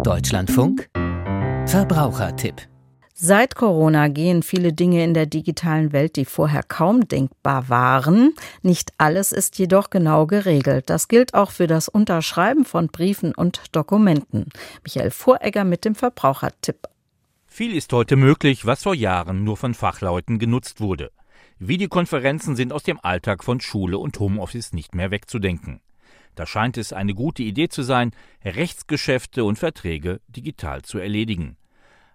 Deutschlandfunk Verbrauchertipp Seit Corona gehen viele Dinge in der digitalen Welt, die vorher kaum denkbar waren. Nicht alles ist jedoch genau geregelt. Das gilt auch für das Unterschreiben von Briefen und Dokumenten. Michael Voregger mit dem Verbrauchertipp. Viel ist heute möglich, was vor Jahren nur von Fachleuten genutzt wurde. Videokonferenzen sind aus dem Alltag von Schule und Homeoffice nicht mehr wegzudenken. Da scheint es eine gute Idee zu sein, Rechtsgeschäfte und Verträge digital zu erledigen.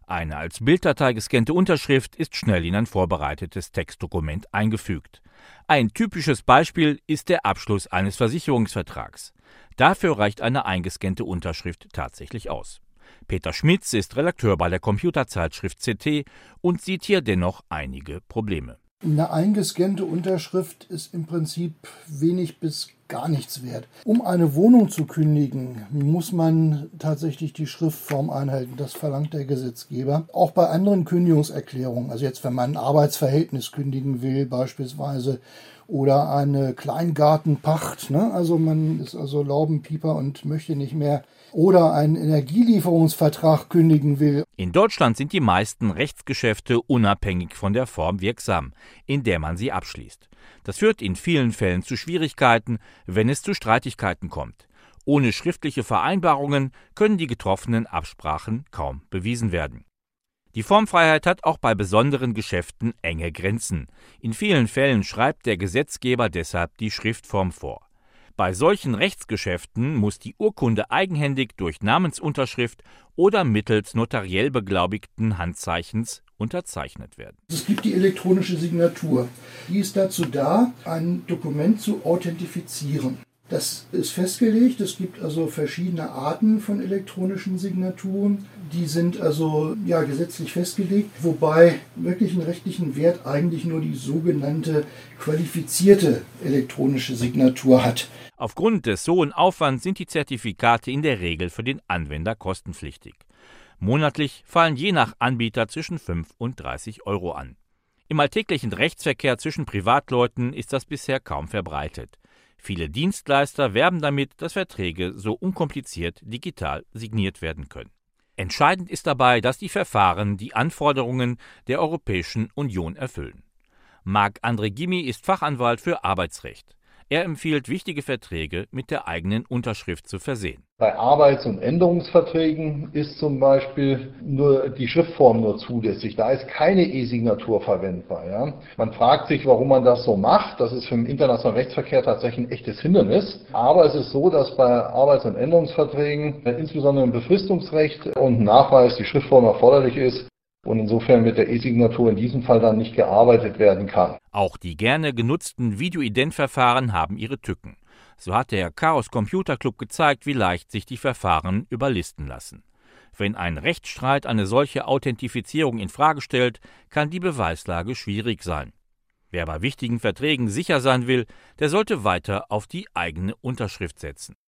Eine als Bilddatei gescannte Unterschrift ist schnell in ein vorbereitetes Textdokument eingefügt. Ein typisches Beispiel ist der Abschluss eines Versicherungsvertrags. Dafür reicht eine eingescannte Unterschrift tatsächlich aus. Peter Schmitz ist Redakteur bei der Computerzeitschrift CT und sieht hier dennoch einige Probleme. Eine eingescannte Unterschrift ist im Prinzip wenig bis gar nichts wert. Um eine Wohnung zu kündigen, muss man tatsächlich die Schriftform einhalten. Das verlangt der Gesetzgeber. Auch bei anderen Kündigungserklärungen, also jetzt wenn man ein Arbeitsverhältnis kündigen will beispielsweise oder eine Kleingartenpacht, ne? also man ist also Laubenpieper und möchte nicht mehr oder einen Energielieferungsvertrag kündigen will. In Deutschland sind die meisten Rechtsgeschäfte unabhängig von der Form wirksam, in der man sie abschließt. Das führt in vielen Fällen zu Schwierigkeiten, wenn es zu Streitigkeiten kommt. Ohne schriftliche Vereinbarungen können die getroffenen Absprachen kaum bewiesen werden. Die Formfreiheit hat auch bei besonderen Geschäften enge Grenzen. In vielen Fällen schreibt der Gesetzgeber deshalb die Schriftform vor. Bei solchen Rechtsgeschäften muss die Urkunde eigenhändig durch Namensunterschrift oder mittels notariell beglaubigten Handzeichens unterzeichnet werden. Es gibt die elektronische Signatur. Die ist dazu da, ein Dokument zu authentifizieren. Das ist festgelegt. Es gibt also verschiedene Arten von elektronischen Signaturen. Die sind also ja, gesetzlich festgelegt, wobei wirklich einen rechtlichen Wert eigentlich nur die sogenannte qualifizierte elektronische Signatur hat. Aufgrund des hohen Aufwands sind die Zertifikate in der Regel für den Anwender kostenpflichtig. Monatlich fallen je nach Anbieter zwischen 5 und 30 Euro an. Im alltäglichen Rechtsverkehr zwischen Privatleuten ist das bisher kaum verbreitet. Viele Dienstleister werben damit, dass Verträge so unkompliziert digital signiert werden können. Entscheidend ist dabei, dass die Verfahren die Anforderungen der Europäischen Union erfüllen. Marc André Gimmi ist Fachanwalt für Arbeitsrecht. Er empfiehlt, wichtige Verträge mit der eigenen Unterschrift zu versehen. Bei Arbeits- und Änderungsverträgen ist zum Beispiel nur die Schriftform nur zulässig. Da ist keine E-Signatur verwendbar. Ja. Man fragt sich, warum man das so macht. Das ist für den internationalen Rechtsverkehr tatsächlich ein echtes Hindernis. Aber es ist so, dass bei Arbeits- und Änderungsverträgen insbesondere im Befristungsrecht und Nachweis die Schriftform erforderlich ist und insofern mit der E-Signatur in diesem Fall dann nicht gearbeitet werden kann. Auch die gerne genutzten Videoident-Verfahren haben ihre Tücken. So hat der Chaos Computer Club gezeigt, wie leicht sich die Verfahren überlisten lassen. Wenn ein Rechtsstreit eine solche Authentifizierung in Frage stellt, kann die Beweislage schwierig sein. Wer bei wichtigen Verträgen sicher sein will, der sollte weiter auf die eigene Unterschrift setzen.